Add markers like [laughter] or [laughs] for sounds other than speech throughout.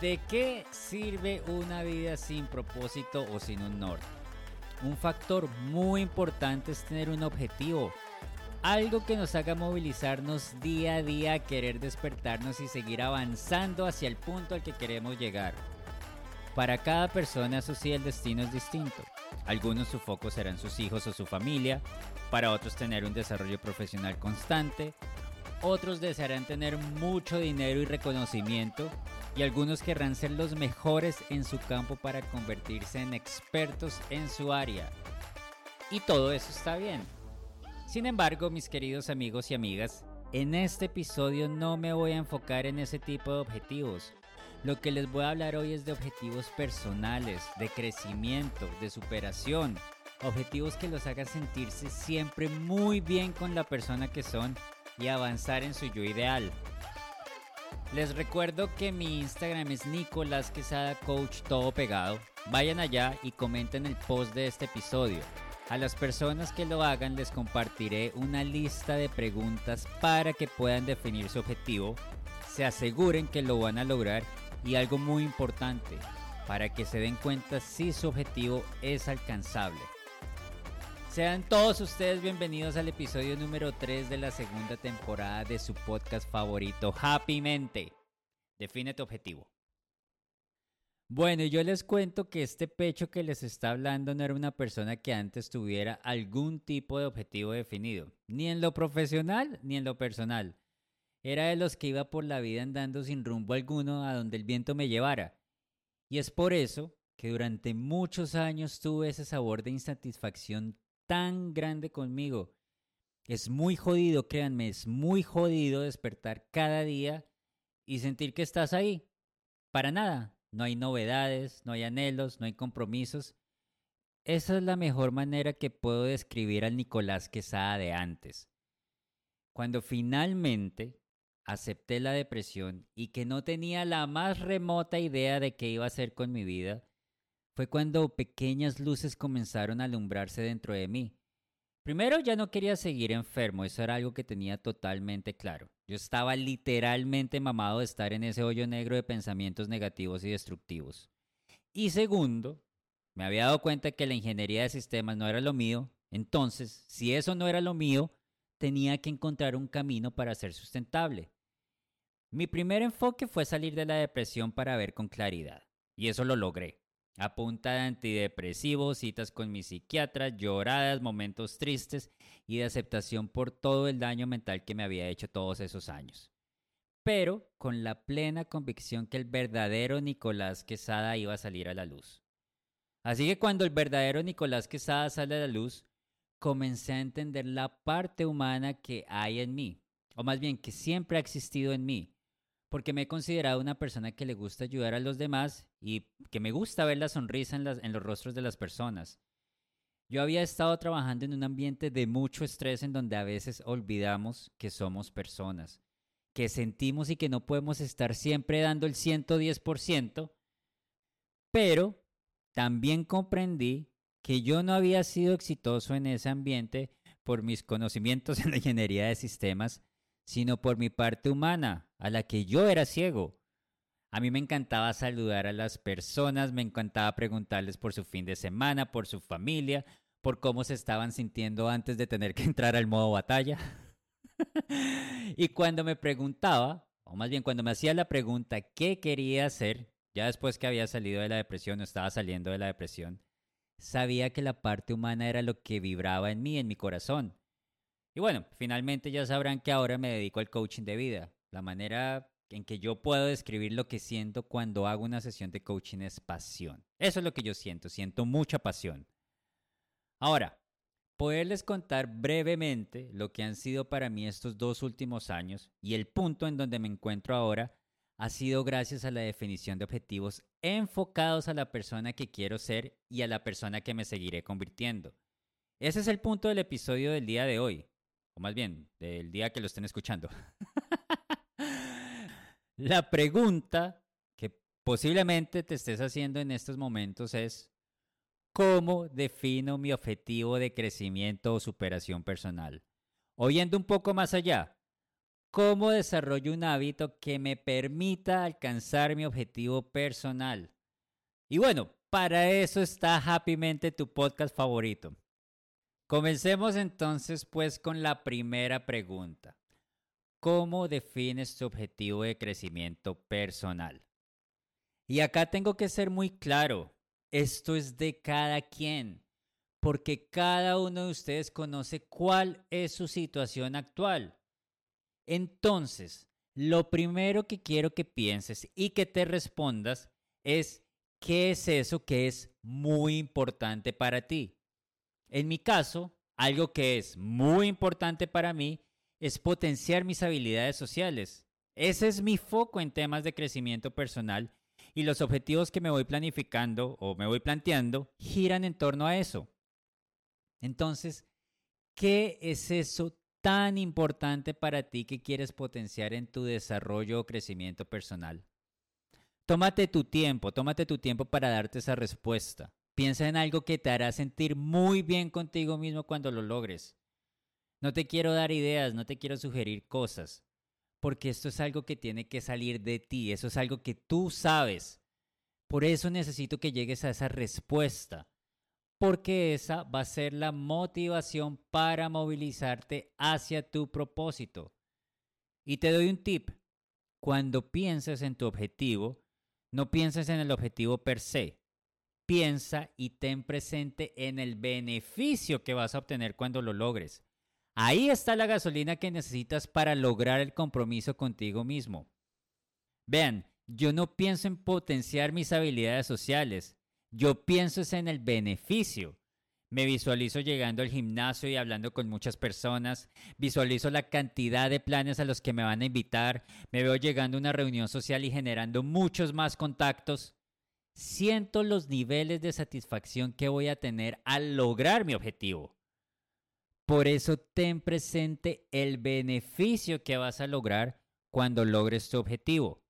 ¿De qué sirve una vida sin propósito o sin un norte? Un factor muy importante es tener un objetivo, algo que nos haga movilizarnos día a día a querer despertarnos y seguir avanzando hacia el punto al que queremos llegar. Para cada persona eso sí el destino es distinto. Algunos su foco serán sus hijos o su familia, para otros tener un desarrollo profesional constante, otros desearán tener mucho dinero y reconocimiento y algunos querrán ser los mejores en su campo para convertirse en expertos en su área. Y todo eso está bien. Sin embargo, mis queridos amigos y amigas, en este episodio no me voy a enfocar en ese tipo de objetivos. Lo que les voy a hablar hoy es de objetivos personales, de crecimiento, de superación, objetivos que los hagan sentirse siempre muy bien con la persona que son y avanzar en su yo ideal. Les recuerdo que mi Instagram es Nicolás Quesada Coach todo pegado. Vayan allá y comenten el post de este episodio. A las personas que lo hagan les compartiré una lista de preguntas para que puedan definir su objetivo, se aseguren que lo van a lograr y algo muy importante, para que se den cuenta si su objetivo es alcanzable. Sean todos ustedes bienvenidos al episodio número 3 de la segunda temporada de su podcast favorito, Happy Mente. Define tu objetivo. Bueno, yo les cuento que este pecho que les está hablando no era una persona que antes tuviera algún tipo de objetivo definido, ni en lo profesional ni en lo personal. Era de los que iba por la vida andando sin rumbo alguno a donde el viento me llevara. Y es por eso que durante muchos años tuve ese sabor de insatisfacción tan grande conmigo. Es muy jodido, créanme, es muy jodido despertar cada día y sentir que estás ahí. Para nada. No hay novedades, no hay anhelos, no hay compromisos. Esa es la mejor manera que puedo describir al Nicolás Quesada de antes. Cuando finalmente acepté la depresión y que no tenía la más remota idea de qué iba a hacer con mi vida, fue cuando pequeñas luces comenzaron a alumbrarse dentro de mí. Primero ya no quería seguir enfermo, eso era algo que tenía totalmente claro. Yo estaba literalmente mamado de estar en ese hoyo negro de pensamientos negativos y destructivos. Y segundo, me había dado cuenta que la ingeniería de sistemas no era lo mío, entonces, si eso no era lo mío, tenía que encontrar un camino para ser sustentable. Mi primer enfoque fue salir de la depresión para ver con claridad, y eso lo logré. A de antidepresivos, citas con mi psiquiatra, lloradas, momentos tristes y de aceptación por todo el daño mental que me había hecho todos esos años. Pero con la plena convicción que el verdadero Nicolás Quesada iba a salir a la luz. Así que cuando el verdadero Nicolás Quesada sale a la luz, comencé a entender la parte humana que hay en mí, o más bien que siempre ha existido en mí, porque me he considerado una persona que le gusta ayudar a los demás y que me gusta ver la sonrisa en, los rostros de las personas. Yo había estado trabajando en un ambiente de mucho estrés en donde a veces olvidamos que somos personas, que sentimos y que no podemos estar siempre dando el 110%, pero también comprendí que yo no había sido exitoso en ese ambiente por mis conocimientos [laughs] en la ingeniería de sistemas, sino por mi parte humana, a la que yo era ciego. A mí me encantaba saludar a las personas, me encantaba preguntarles por su fin de semana, por su familia, por cómo se estaban sintiendo antes de tener que entrar al modo batalla. [laughs] y cuando me preguntaba, o más bien cuando me hacía la pregunta qué quería hacer, ya después que había salido de la depresión o estaba saliendo de la depresión, sabía que la parte humana era lo que vibraba en mí, en mi corazón. Y bueno, finalmente ya sabrán que ahora me dedico al coaching de vida. La manera en que yo puedo describir lo que siento cuando hago una sesión de coaching es pasión. Eso es lo que yo siento, siento mucha pasión. Ahora, poderles contar brevemente lo que han sido para mí estos dos últimos años y el punto en donde me encuentro ahora ha sido gracias a la definición de objetivos enfocados a la persona que quiero ser y a la persona que me seguiré convirtiendo. Ese es el punto del episodio del día de hoy o más bien, del día que lo estén escuchando. [laughs] La pregunta que posiblemente te estés haciendo en estos momentos es, ¿cómo defino mi objetivo de crecimiento o superación personal? Oyendo un poco más allá, ¿Cómo desarrollo un hábito que me permita alcanzar mi objetivo personal? Y bueno, para eso está Happymente tu podcast favorito. Comencemos entonces pues con la primera pregunta. ¿Cómo defines tu objetivo de crecimiento personal? Y acá tengo que ser muy claro, esto es de cada quien, porque cada uno de ustedes conoce cuál es su situación actual. Entonces, lo primero que quiero que pienses y que te respondas es, ¿qué es eso que es muy importante para ti? En mi caso, algo que es muy importante para mí es potenciar mis habilidades sociales. Ese es mi foco en temas de crecimiento personal y los objetivos que me voy planificando o me voy planteando giran en torno a eso. Entonces, ¿qué es eso tan importante para ti que quieres potenciar en tu desarrollo o crecimiento personal? Tómate tu tiempo, tómate tu tiempo para darte esa respuesta. Piensa en algo que te hará sentir muy bien contigo mismo cuando lo logres. No te quiero dar ideas, no te quiero sugerir cosas, porque esto es algo que tiene que salir de ti, eso es algo que tú sabes. Por eso necesito que llegues a esa respuesta, porque esa va a ser la motivación para movilizarte hacia tu propósito. Y te doy un tip. Cuando pienses en tu objetivo, no pienses en el objetivo per se. Piensa y ten presente en el beneficio que vas a obtener cuando lo logres. Ahí está la gasolina que necesitas para lograr el compromiso contigo mismo. Vean, yo no pienso en potenciar mis habilidades sociales, yo pienso en el beneficio. Me visualizo llegando al gimnasio y hablando con muchas personas, visualizo la cantidad de planes a los que me van a invitar, me veo llegando a una reunión social y generando muchos más contactos. Siento los niveles de satisfacción que voy a tener al lograr mi objetivo. Por eso ten presente el beneficio que vas a lograr cuando logres tu objetivo.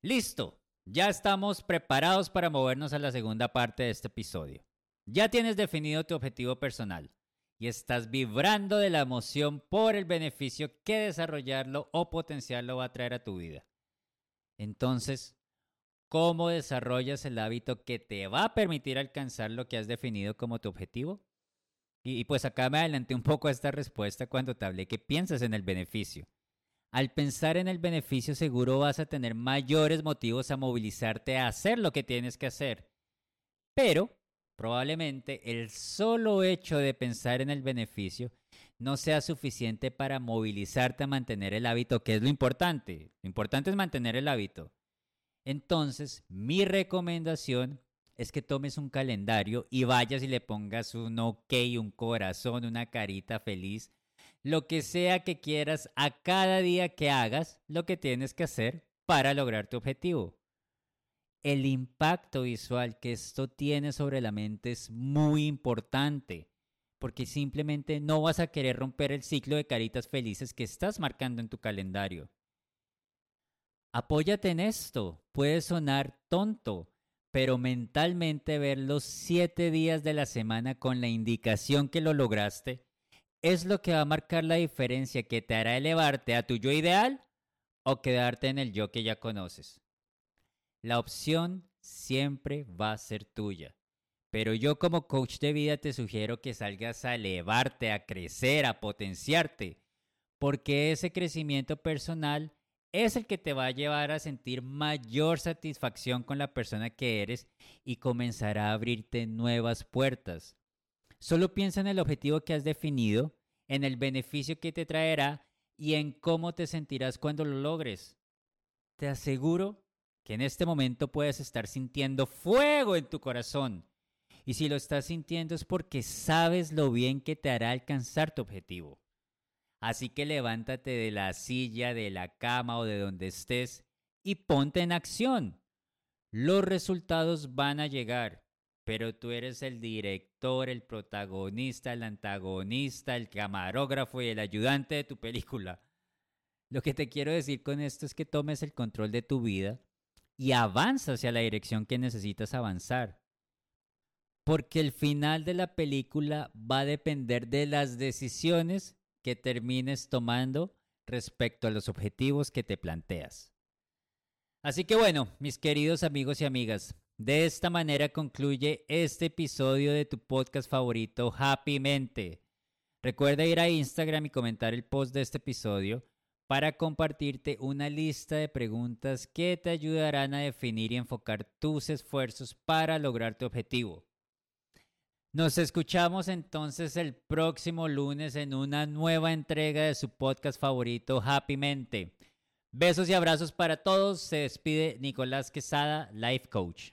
Listo, ya estamos preparados para movernos a la segunda parte de este episodio. Ya tienes definido tu objetivo personal y estás vibrando de la emoción por el beneficio que desarrollarlo o potenciarlo va a traer a tu vida. Entonces, ¿cómo desarrollas el hábito que te va a permitir alcanzar lo que has definido como tu objetivo? Y, pues acá me adelanté un poco a esta respuesta cuando te hablé que piensas en el beneficio. Al pensar en el beneficio seguro vas a tener mayores motivos a movilizarte a hacer lo que tienes que hacer. Pero probablemente el solo hecho de pensar en el beneficio no sea suficiente para movilizarte a mantener el hábito, que es lo importante. Lo importante es mantener el hábito. Entonces, mi recomendación es que tomes un calendario y vayas y le pongas un ok, un corazón, una carita feliz, lo que sea que quieras a cada día que hagas lo que tienes que hacer para lograr tu objetivo. El impacto visual que esto tiene sobre la mente es muy importante, porque simplemente no vas a querer romper el ciclo de caritas felices que estás marcando en tu calendario. Apóyate en esto, puede sonar tonto, pero mentalmente ver los siete días de la semana con la indicación que lo lograste es lo que va a marcar la diferencia que te hará elevarte a tu yo ideal o quedarte en el yo que ya conoces. La opción siempre va a ser tuya. Pero yo como coach de vida te sugiero que salgas a elevarte, a crecer, a potenciarte, porque ese crecimiento personal es el que te va a llevar a sentir mayor satisfacción con la persona que eres y comenzará a abrirte nuevas puertas. Solo piensa en el objetivo que has definido, en el beneficio que te traerá y en cómo te sentirás cuando lo logres. Te aseguro que en este momento puedes estar sintiendo fuego en tu corazón. Y si lo estás sintiendo es porque sabes lo bien que te hará alcanzar tu objetivo. Así que levántate de la silla, de la cama o de donde estés y ponte en acción. Los resultados van a llegar, pero tú eres el director, el protagonista, el antagonista, el camarógrafo y el ayudante de tu película. Lo que te quiero decir con esto es que tomes el control de tu vida y avanza hacia la dirección que necesitas avanzar. Porque el final de la película va a depender de las decisiones que termines tomando respecto a los objetivos que te planteas. Así que bueno, mis queridos amigos y amigas, de esta manera concluye este episodio de tu podcast favorito, Happy Mente. Recuerda ir a Instagram y comentar el post de este episodio para compartirte una lista de preguntas que te ayudarán a definir y enfocar tus esfuerzos para lograr tu objetivo. Nos escuchamos entonces el próximo lunes en una nueva entrega de su podcast favorito, Happy Mente. Besos y abrazos para todos. Se despide Nicolás Quesada, Life Coach.